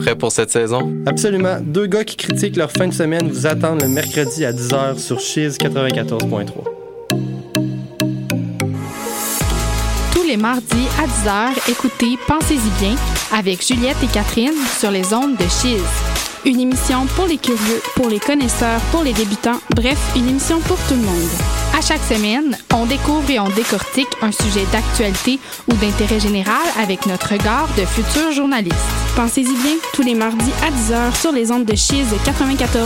Prêt pour cette saison? Absolument. Deux gars qui critiquent leur fin de semaine vous attendent le mercredi à 10h sur Chiz 94.3. Tous les mardis à 10h, écoutez Pensez-y bien avec Juliette et Catherine sur les ondes de Chiz. Une émission pour les curieux, pour les connaisseurs, pour les débutants, bref, une émission pour tout le monde. À chaque semaine, on découvre et on décortique un sujet d'actualité ou d'intérêt général avec notre regard de futurs journalistes. Pensez-y bien, tous les mardis à 10h sur les ondes de Chiz 94.3.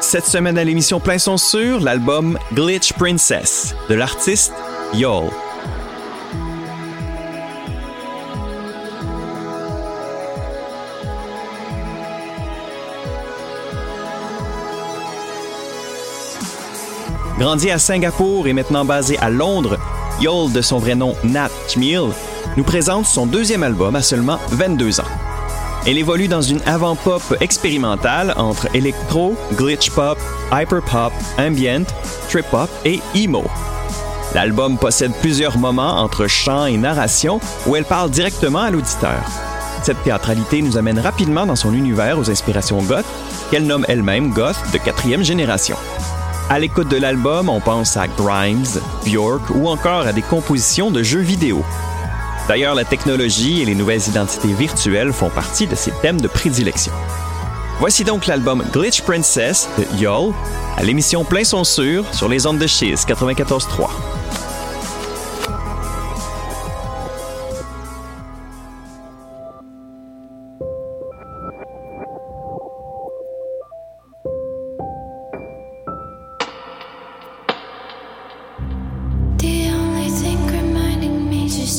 Cette semaine à l'émission Plein son sur l'album Glitch Princess de l'artiste Yol. Grandi à Singapour et maintenant basé à Londres, Yol, de son vrai nom Nat Chmiel, nous présente son deuxième album à seulement 22 ans. Elle évolue dans une avant-pop expérimentale entre électro, glitch pop, hyper-pop, ambient, trip-hop et emo. L'album possède plusieurs moments entre chant et narration où elle parle directement à l'auditeur. Cette théâtralité nous amène rapidement dans son univers aux inspirations goth, qu'elle nomme elle-même goth de quatrième génération. À l'écoute de l'album, on pense à Grimes, Bjork ou encore à des compositions de jeux vidéo. D'ailleurs, la technologie et les nouvelles identités virtuelles font partie de ses thèmes de prédilection. Voici donc l'album Glitch Princess de Yol à l'émission Plein son sur les ondes de Chiz 94.3.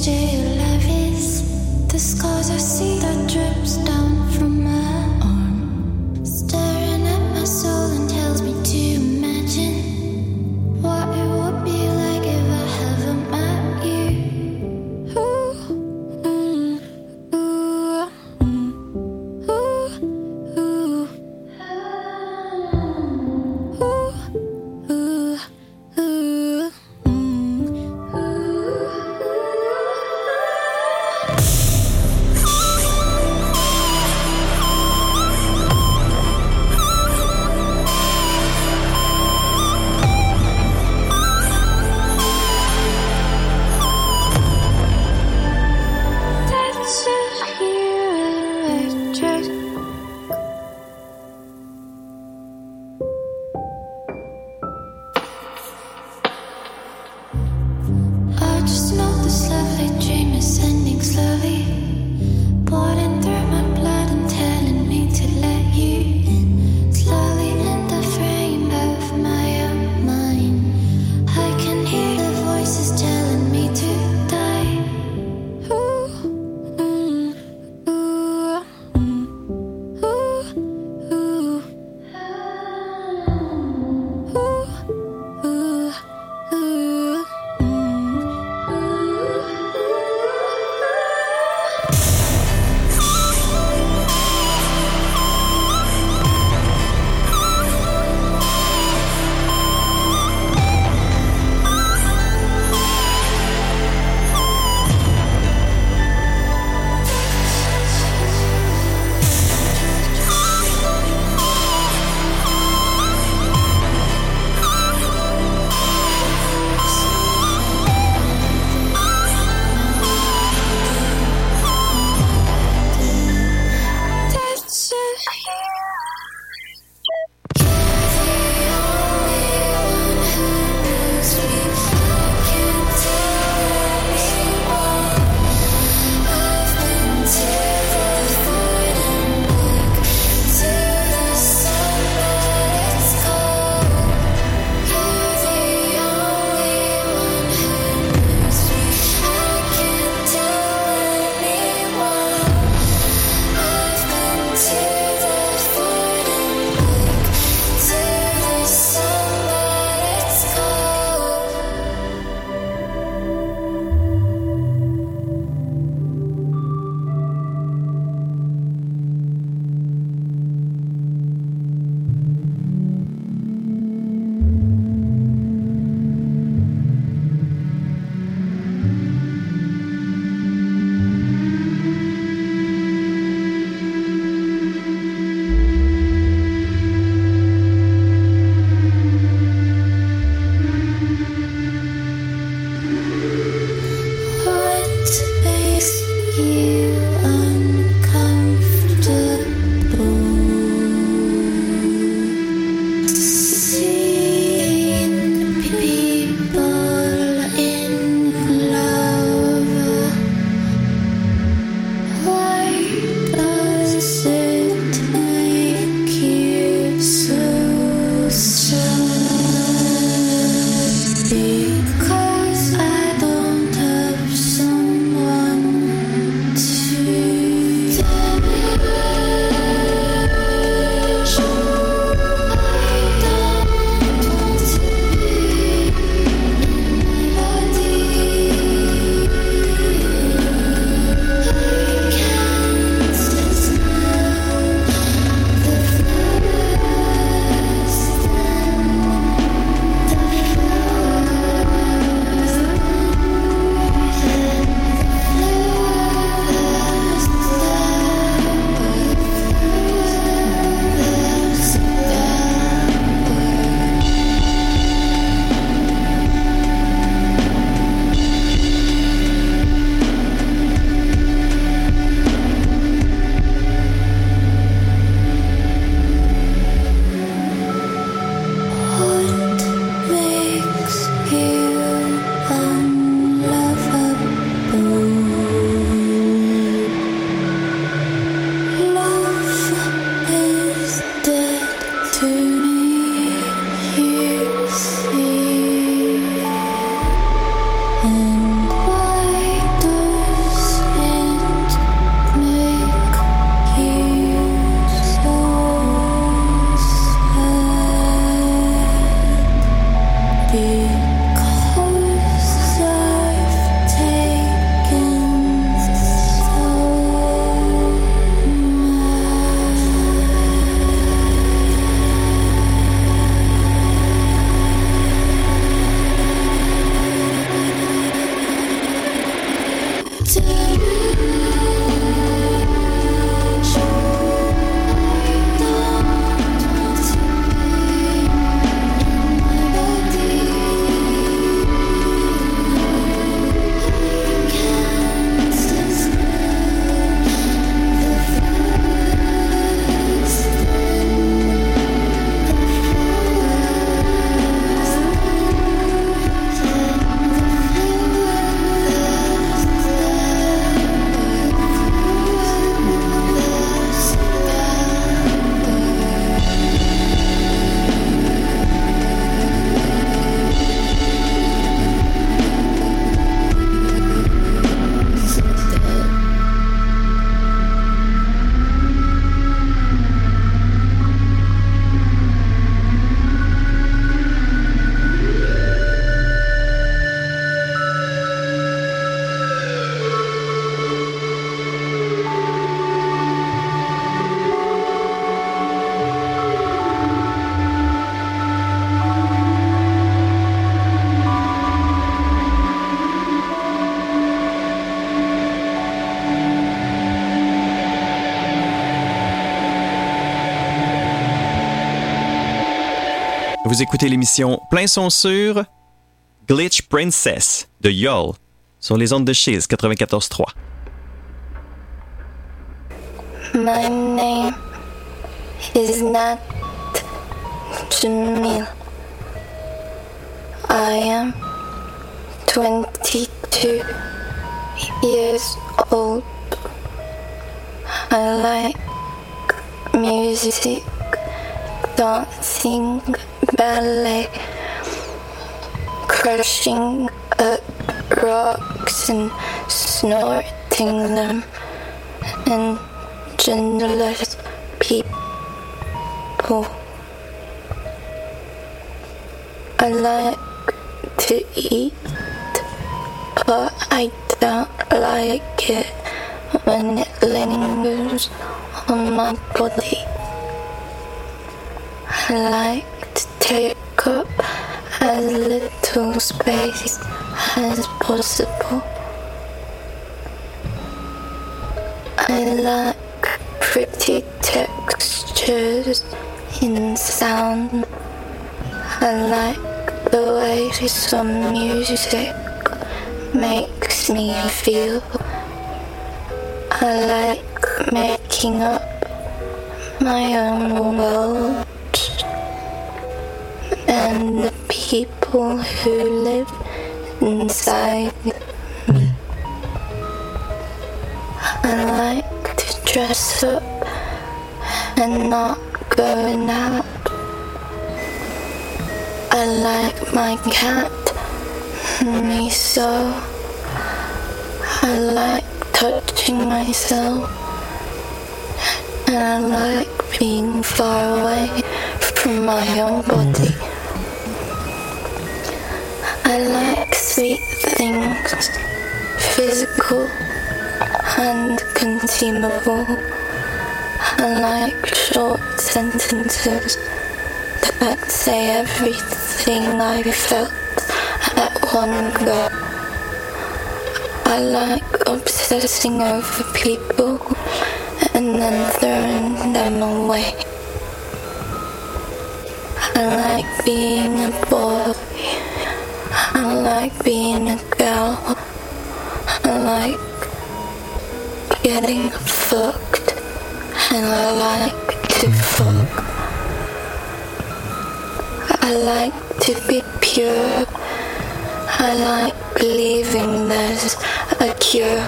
still love is the scars I see. Vous écoutez l'émission Plein son sur Glitch Princess de Yol sur les ondes de Chiz 94.3. My name is not Jamil. I am 22 years old. I like music, dancing, ballet, crushing up rocks and snorting them, and genderless people. I like to eat, but I don't like it when it lingers on my body. I like take up as little space as possible. I like pretty textures in sound. I like the way some music makes me feel. I like making up my own world people who live inside me. I like to dress up and not going out. I like my cat, me so. I like touching myself. And I like being far away from my own body. I like sweet things, physical and consumable. I like short sentences that say everything I felt at one go. I like obsessing over people and then throwing them away. I like being a boy. I like being a girl. I like getting fucked. And I like to fuck. I like to be pure. I like believing there's a cure.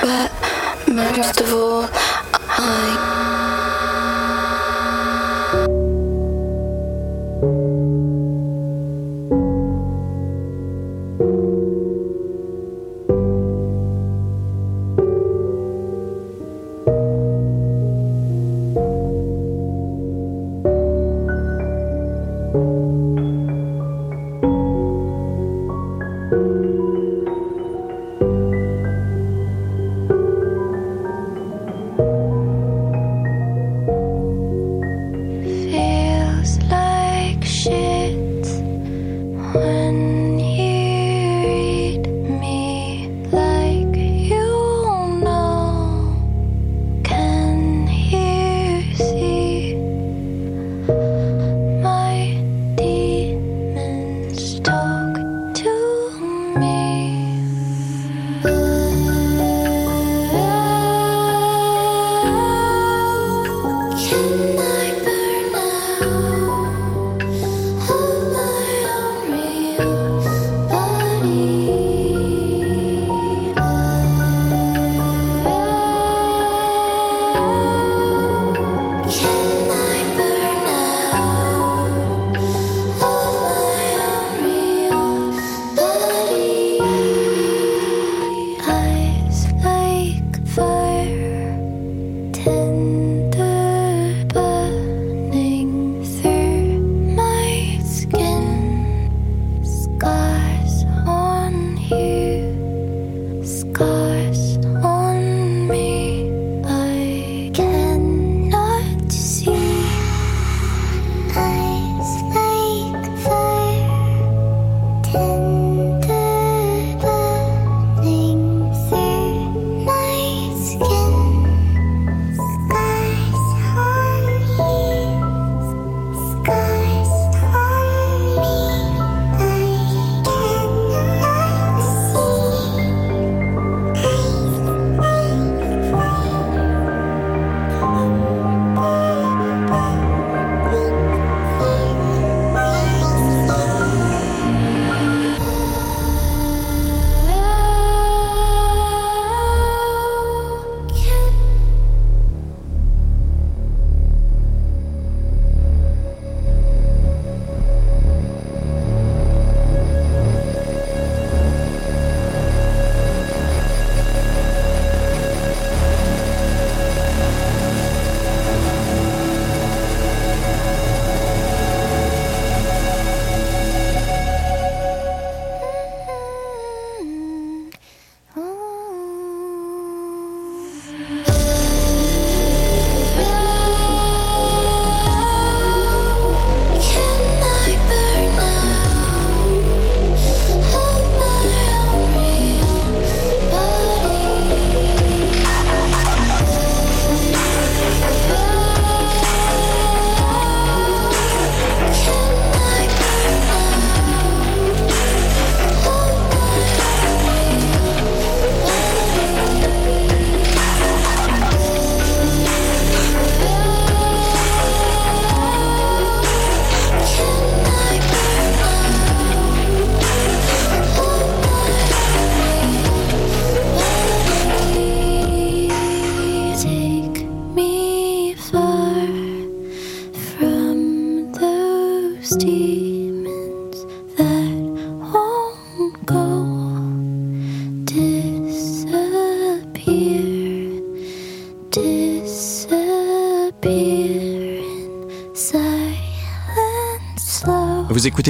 But most of all, I.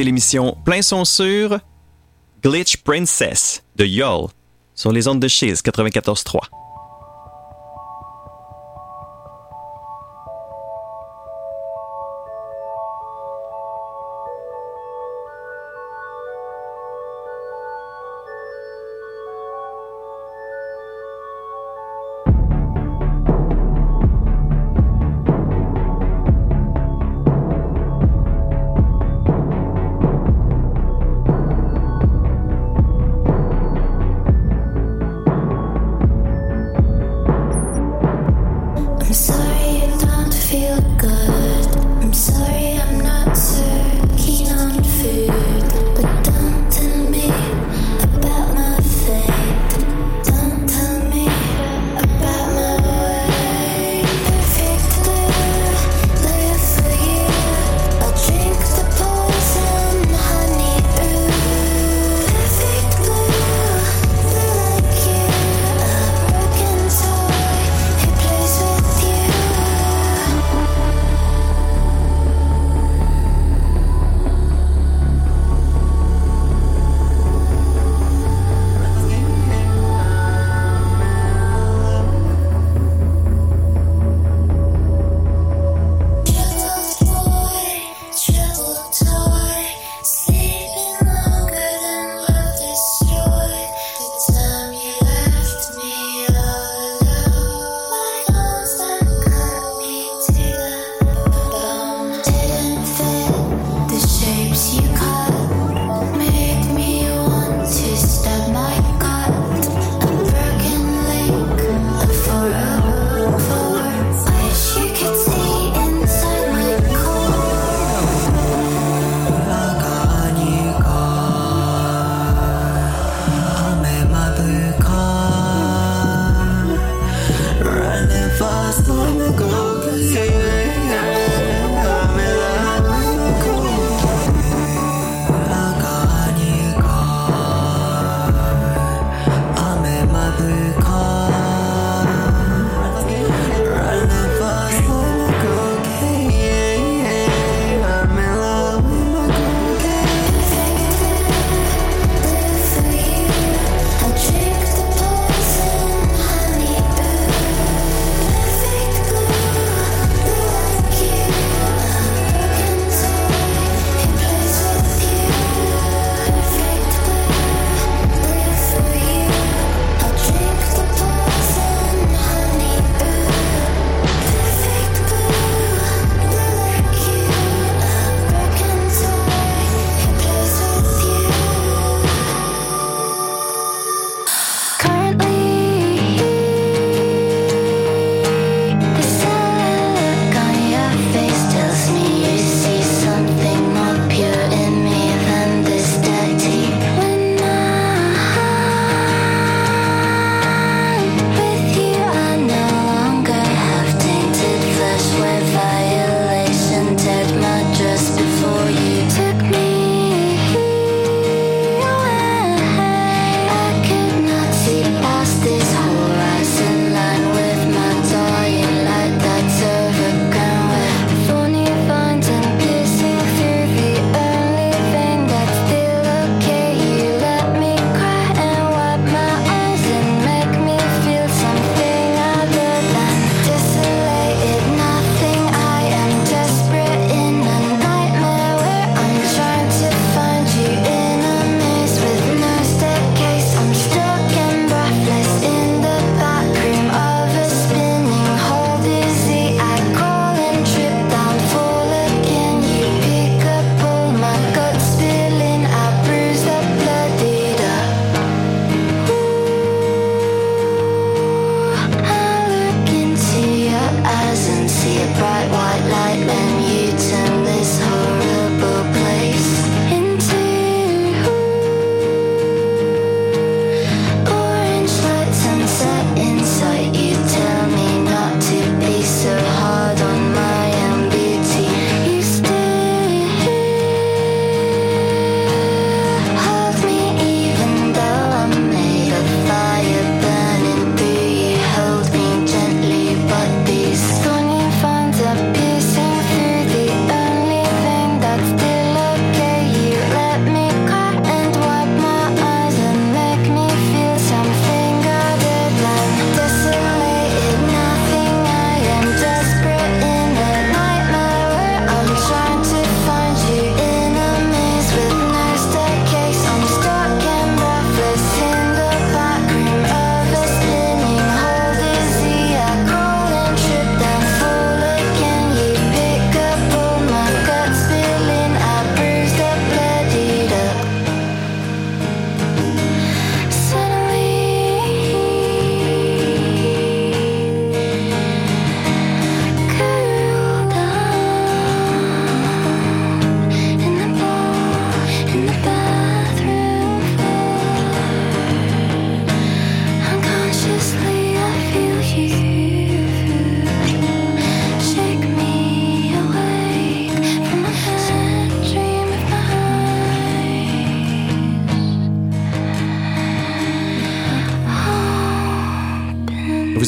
L'émission Plein son sur Glitch Princess de Yol sur les ondes de Chiz 94.3.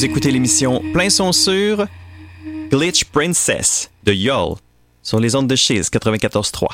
Écoutez l'émission Plein son sur Glitch Princess de Yol sur les ondes de Chiz 94.3.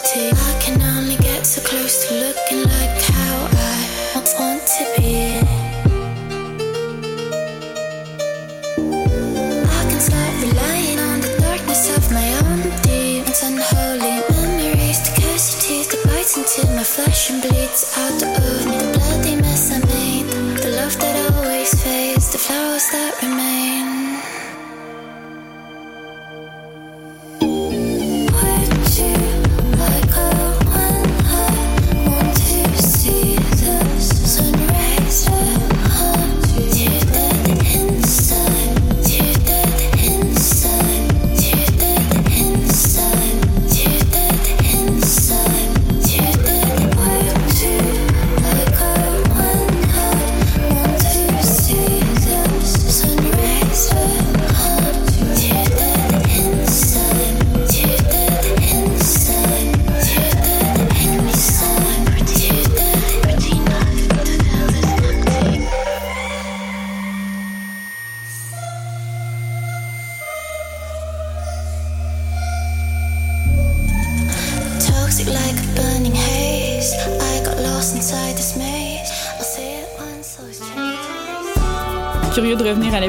empty. I can only get so close to looking like how I want to be. I can start relying on the darkness of my own demons, unholy memories, to curse your teeth to bite into my flesh and bleeds out the.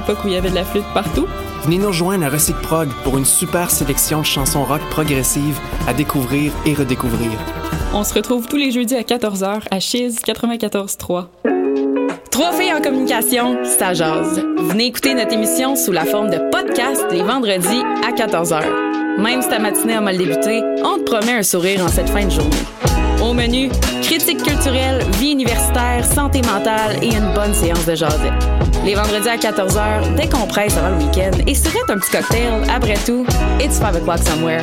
L'époque où il y avait de la flûte partout? Venez nous rejoindre à Recyc Prog pour une super sélection de chansons rock progressives à découvrir et redécouvrir. On se retrouve tous les jeudis à 14h à Chiz 94.3. Trois filles en communication, ça jase. Venez écouter notre émission sous la forme de podcast les vendredis à 14h. Même si ta matinée a mal débuté, on te promet un sourire en cette fin de journée. Au menu, critique culturelle, vie universitaire, santé mentale et une bonne séance de jasette. Les vendredis à 14h, décompresse avant le week-end et surette un petit cocktail. Après tout, it's 5 o'clock somewhere.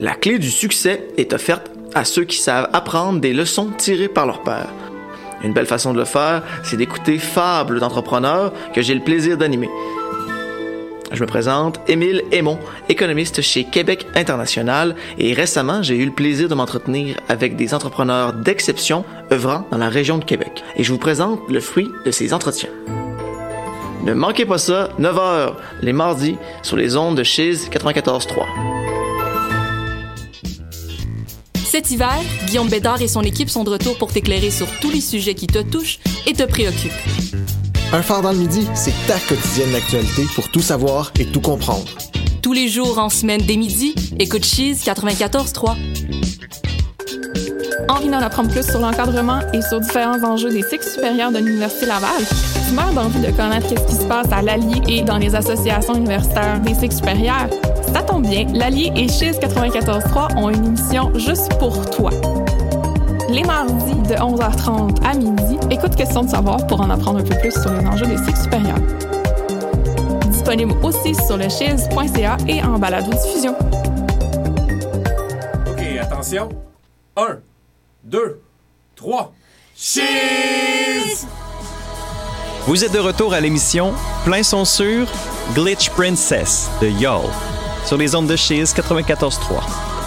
La clé du succès est offerte à ceux qui savent apprendre des leçons tirées par leur père. Une belle façon de le faire, c'est d'écouter Fables d'entrepreneurs que j'ai le plaisir d'animer. Je me présente Émile Aymon, économiste chez Québec International et récemment j'ai eu le plaisir de m'entretenir avec des entrepreneurs d'exception œuvrant dans la région de Québec. Et je vous présente le fruit de ces entretiens. Ne manquez pas ça, 9h les mardis sur les ondes de Chiz 94.3. Cet hiver, Guillaume Bédard et son équipe sont de retour pour t'éclairer sur tous les sujets qui te touchent et te préoccupent. Un phare dans le midi, c'est ta quotidienne d'actualité pour tout savoir et tout comprendre. Tous les jours en semaine dès midi, écoute Cheese 94.3. Envie d'en apprendre plus sur l'encadrement et sur différents enjeux des cycles supérieurs de l'Université Laval? Tu meurs d'envie de connaître ce qui se passe à l'Allier et dans les associations universitaires des cycles supérieurs? Ça tombe bien, l'Allier et Chiz 94.3 ont une émission juste pour toi. Les mardis de 11h30 à midi, écoute Question de savoir pour en apprendre un peu plus sur les enjeux des cycles supérieurs. Disponible aussi sur le chiz.ca et en balado-diffusion. OK, attention. 1, 2, 3. Cheese! Vous êtes de retour à l'émission Plein son sur Glitch Princess de Y'all sur les ondes de Chiz 94.3.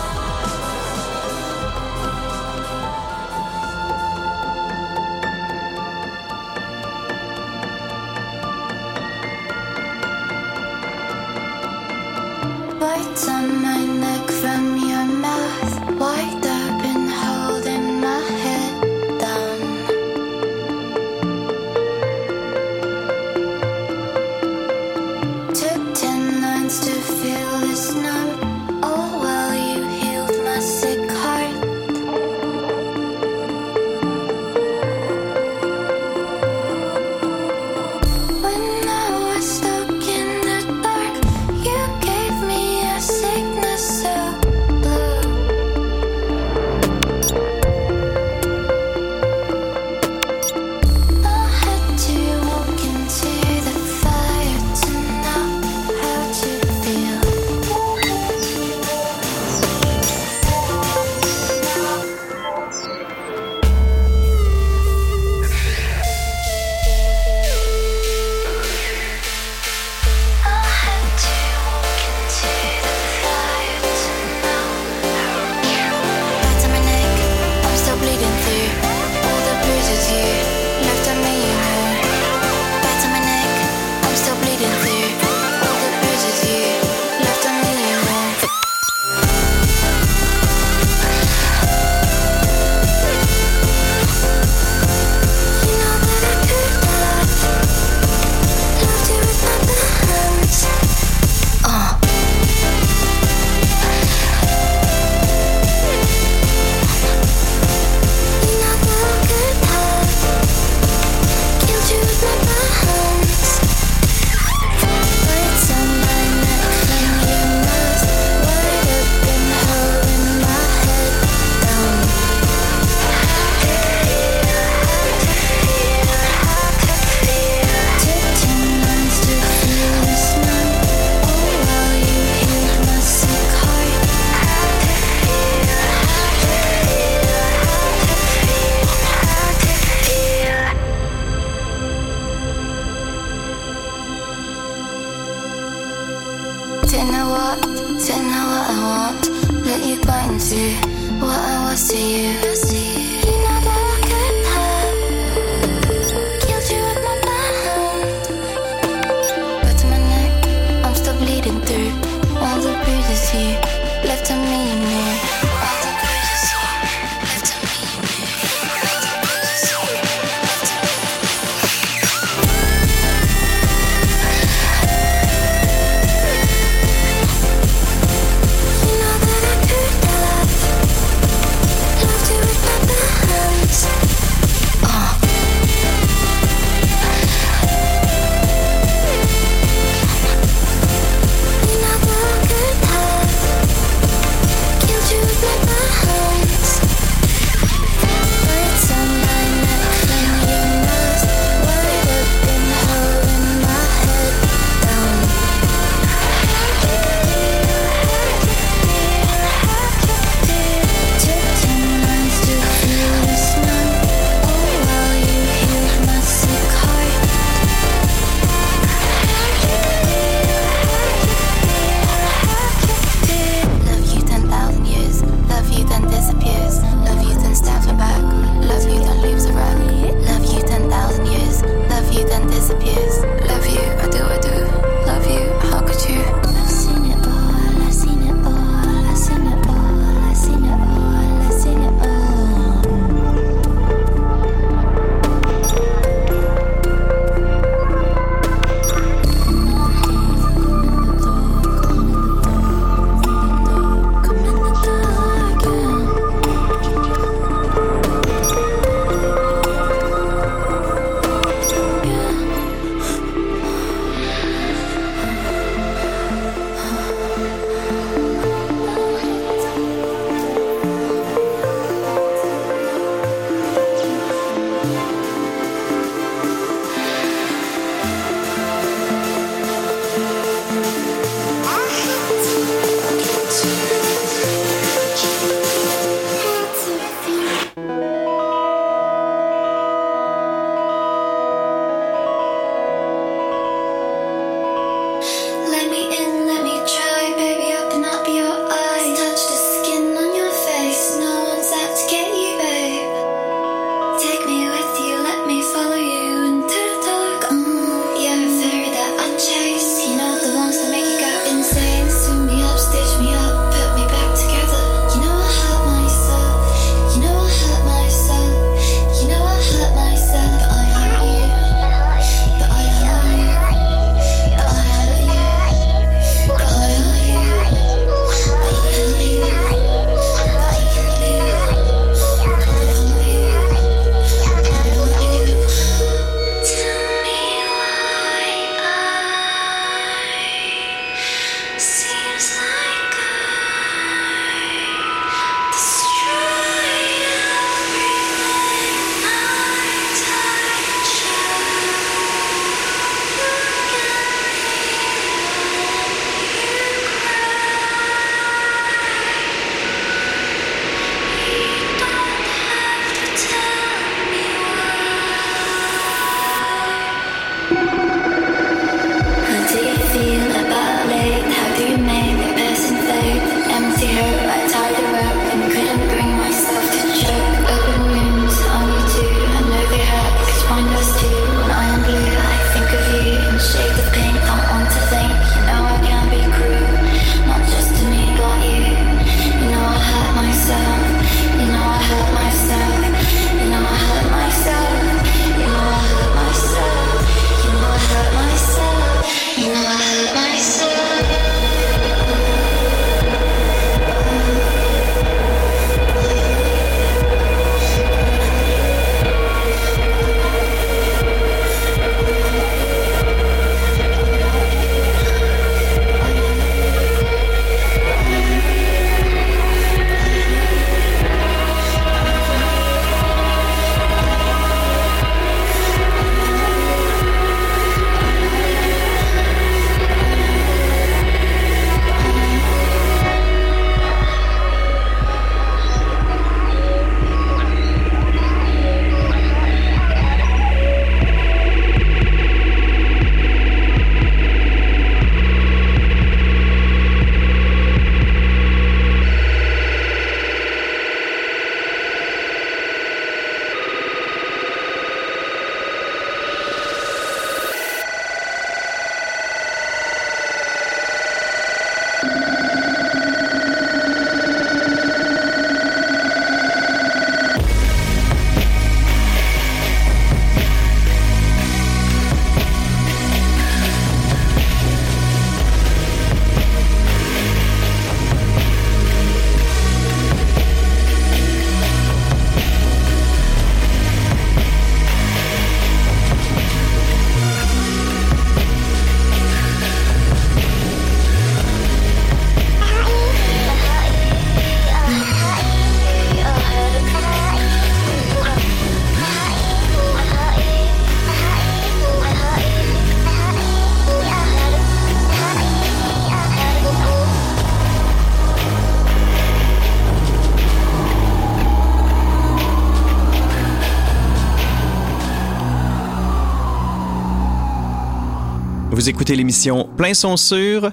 écouté l'émission Plein son sur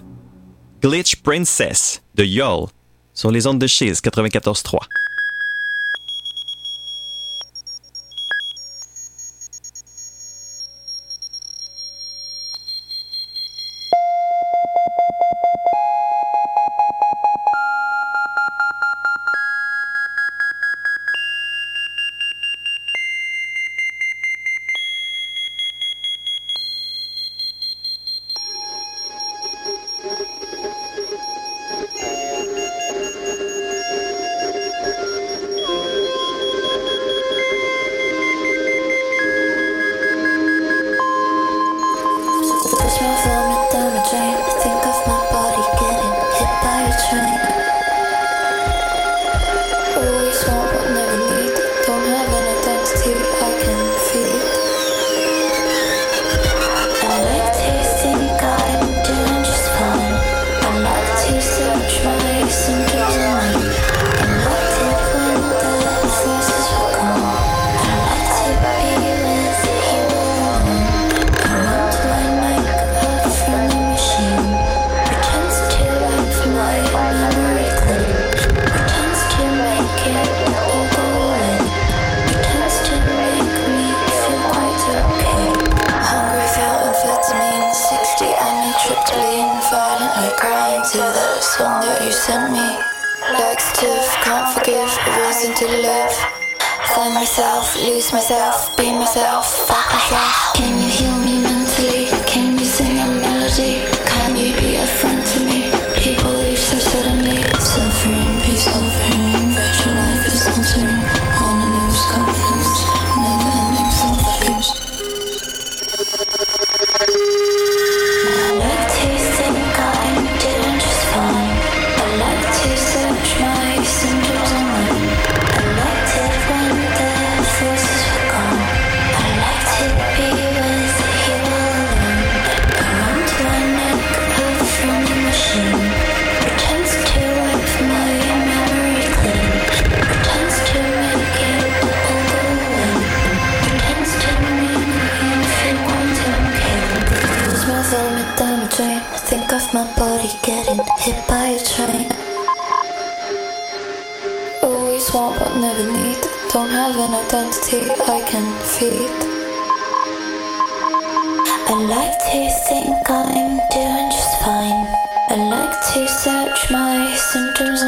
Glitch Princess de Yol sur les ondes de Chiz 94.3. to live. Find myself, lose myself, be myself, fuck myself. Can you heal me mentally? Can you sing a melody? my body getting hit by a train. Always want but never need. Don't have an identity I can feed. I like to think I'm doing just fine. I like to search my symptoms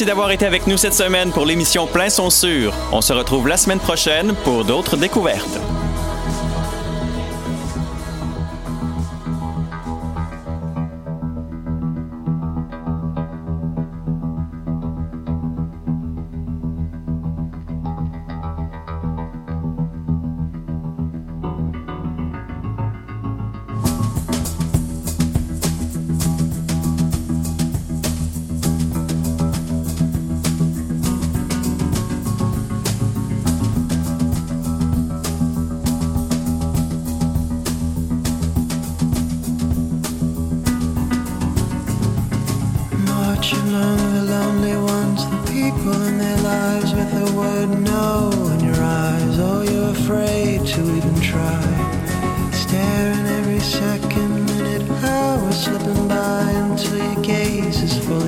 Merci d'avoir été avec nous cette semaine pour l'émission Plein son sûr. On se retrouve la semaine prochaine pour d'autres découvertes.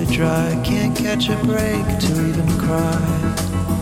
Dry. Can't catch a break to even cry.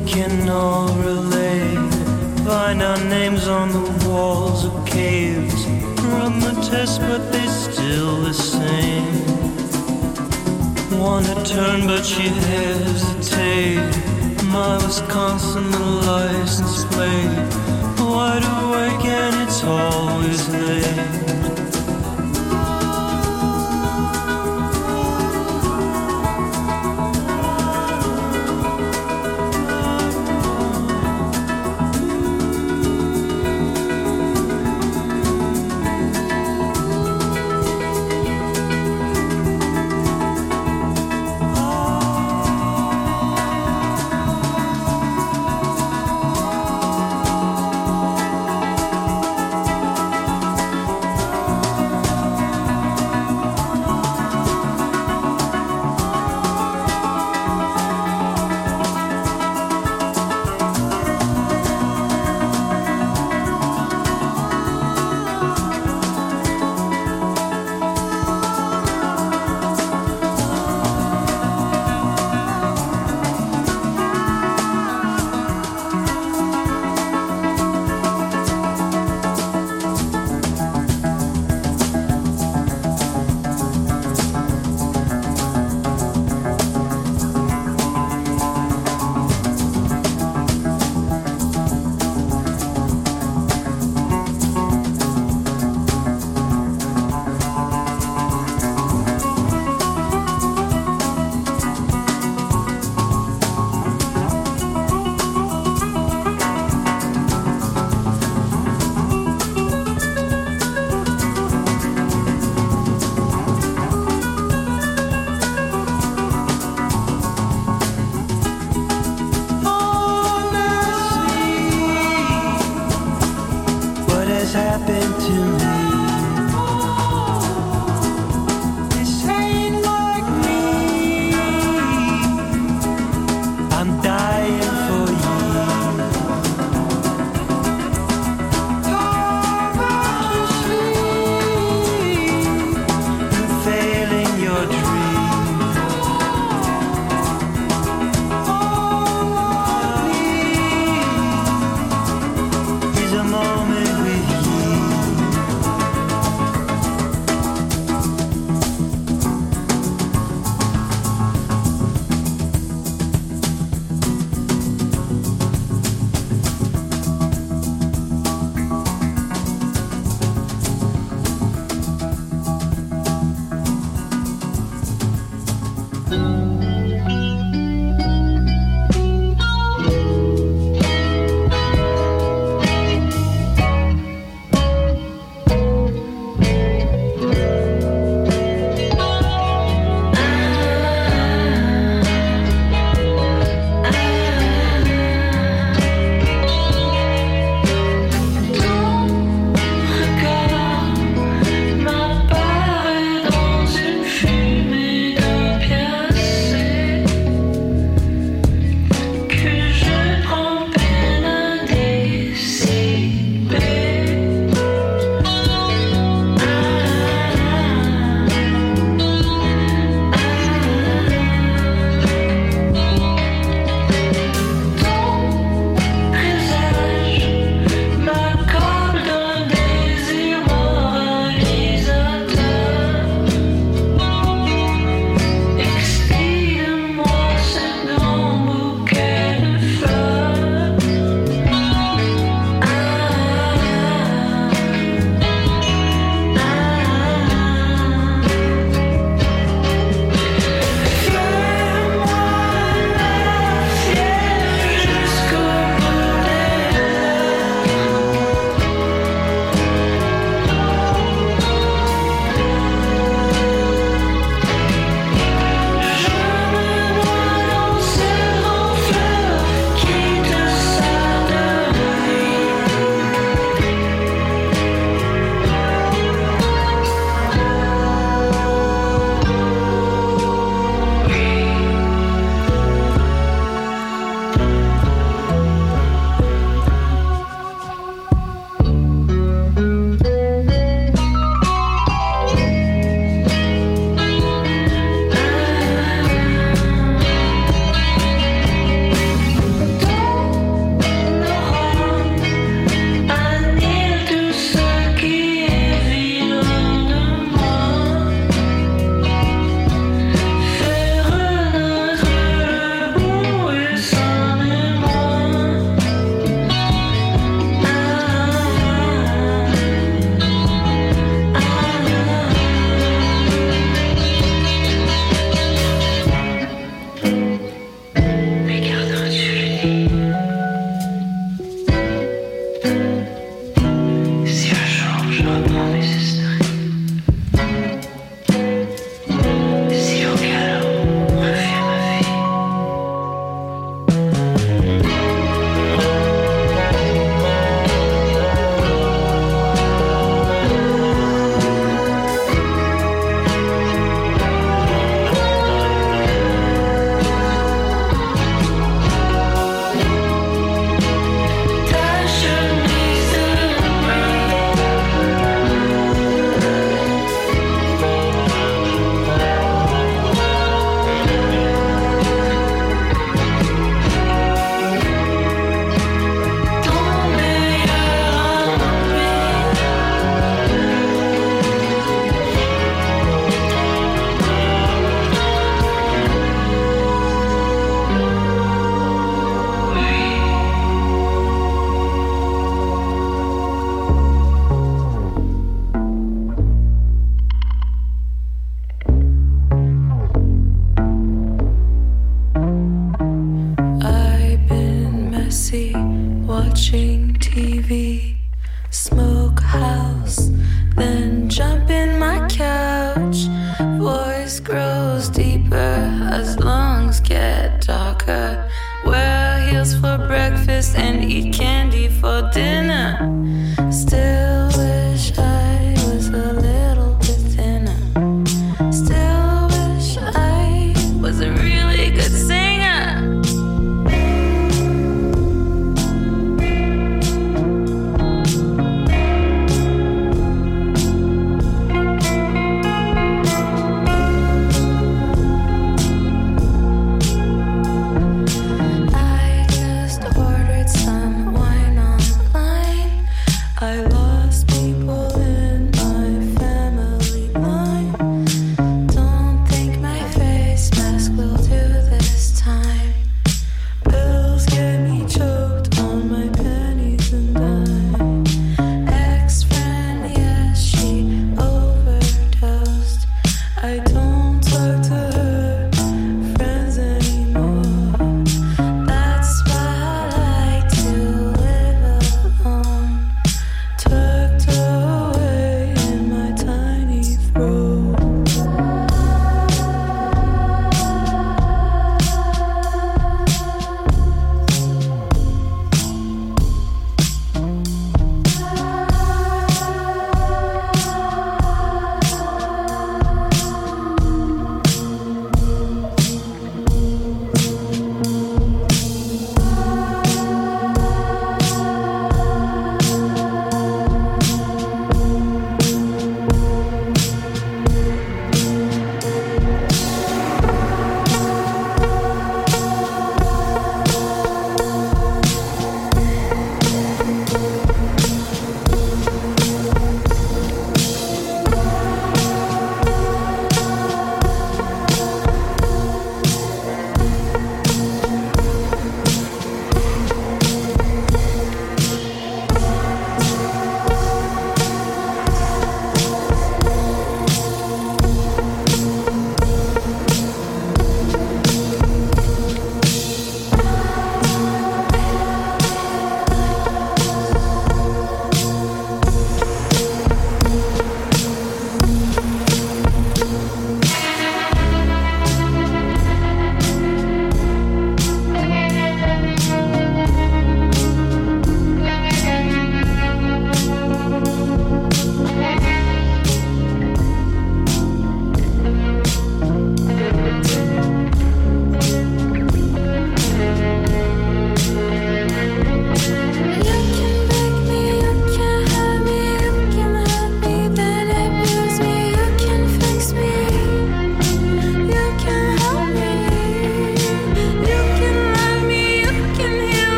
we can all relate? Find our names on the walls of caves. Run the test, but they're still the same. Wanna turn, but she hesitates. My Wisconsin license plate. Wide awake, and it's always late.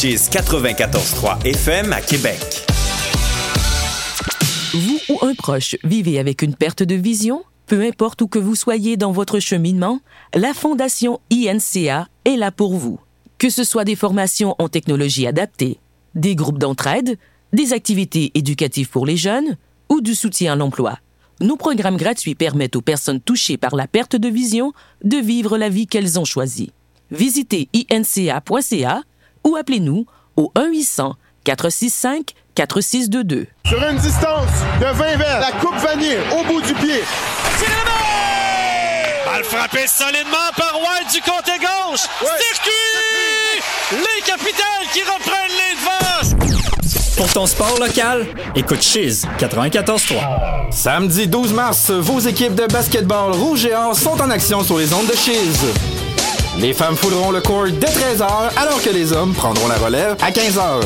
Chiz 94.3 FM à Québec. Vous ou un proche vivez avec une perte de vision? Peu importe où que vous soyez dans votre cheminement, la Fondation INCA est là pour vous. Que ce soit des formations en technologie adaptée, des groupes d'entraide, des activités éducatives pour les jeunes ou du soutien à l'emploi. Nos programmes gratuits permettent aux personnes touchées par la perte de vision de vivre la vie qu'elles ont choisie. Visitez inca.ca ou appelez-nous au 1-800-465 4622. Sur une distance de 20 verres, la coupe vanille au bout du pied. Balle frappée solidement par White du côté gauche. Circuit! Les capitales qui reprennent les devants. Pour ton sport local, écoute Chiz 94.3. Samedi 12 mars, vos équipes de basketball rouge et or sont en action sur les ondes de Chiz. Les femmes fouleront le court dès 13h, alors que les hommes prendront la relève à 15h.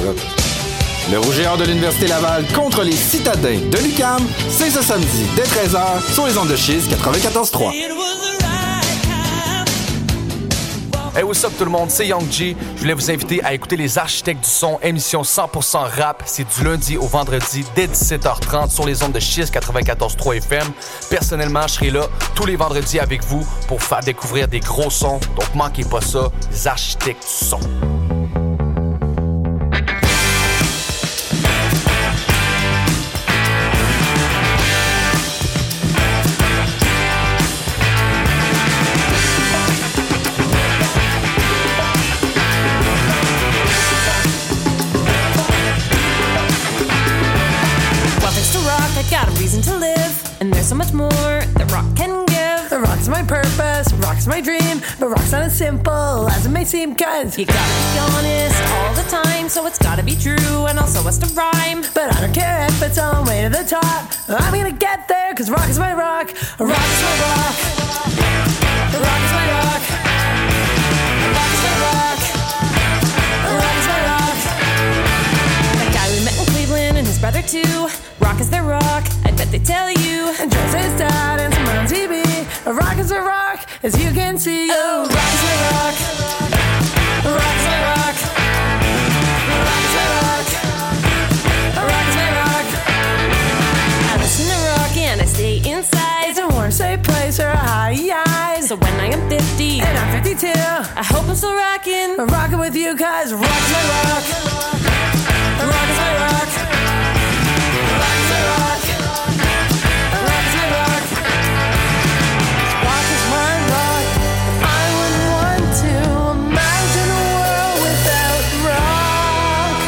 Le rouge et or de l'Université Laval contre les citadins de l'UQAM, c'est ce samedi dès 13h sur les ondes de Chiz 94.3. Hey, what's up tout le monde, c'est Young G. Je voulais vous inviter à écouter Les Architectes du Son, émission 100% rap. C'est du lundi au vendredi dès 17h30 sur les ondes de Chiz 94.3 FM. Personnellement, je serai là tous les vendredis avec vous pour faire découvrir des gros sons. Donc manquez pas ça, Les Architectes du Son. So much more that rock can give. The rock's my purpose, rock's my dream, but rock's not as simple as it may seem, cause You gotta be honest all the time, so it's gotta be true and also has to rhyme. But I don't care if it's on the way to the top. I'm gonna get there, cause rock is my rock. Rock is my rock. Rock is my rock. Rock is my rock. Rock is my rock. A guy we met in Cleveland and his brother too. Rock is their rock, I bet they tell you. And Joe says dad and some on TV. A rock is a rock, as you can see. Oh, rock is my rock. Rock is my rock. Rock is my rock. Rock is my rock. I listen to rock and I stay inside. It's a warm, safe place for a high eyes. So when I am 50 and I'm 52, I hope I'm still rocking. Rocking with you, cause rock is my rock. Yeah.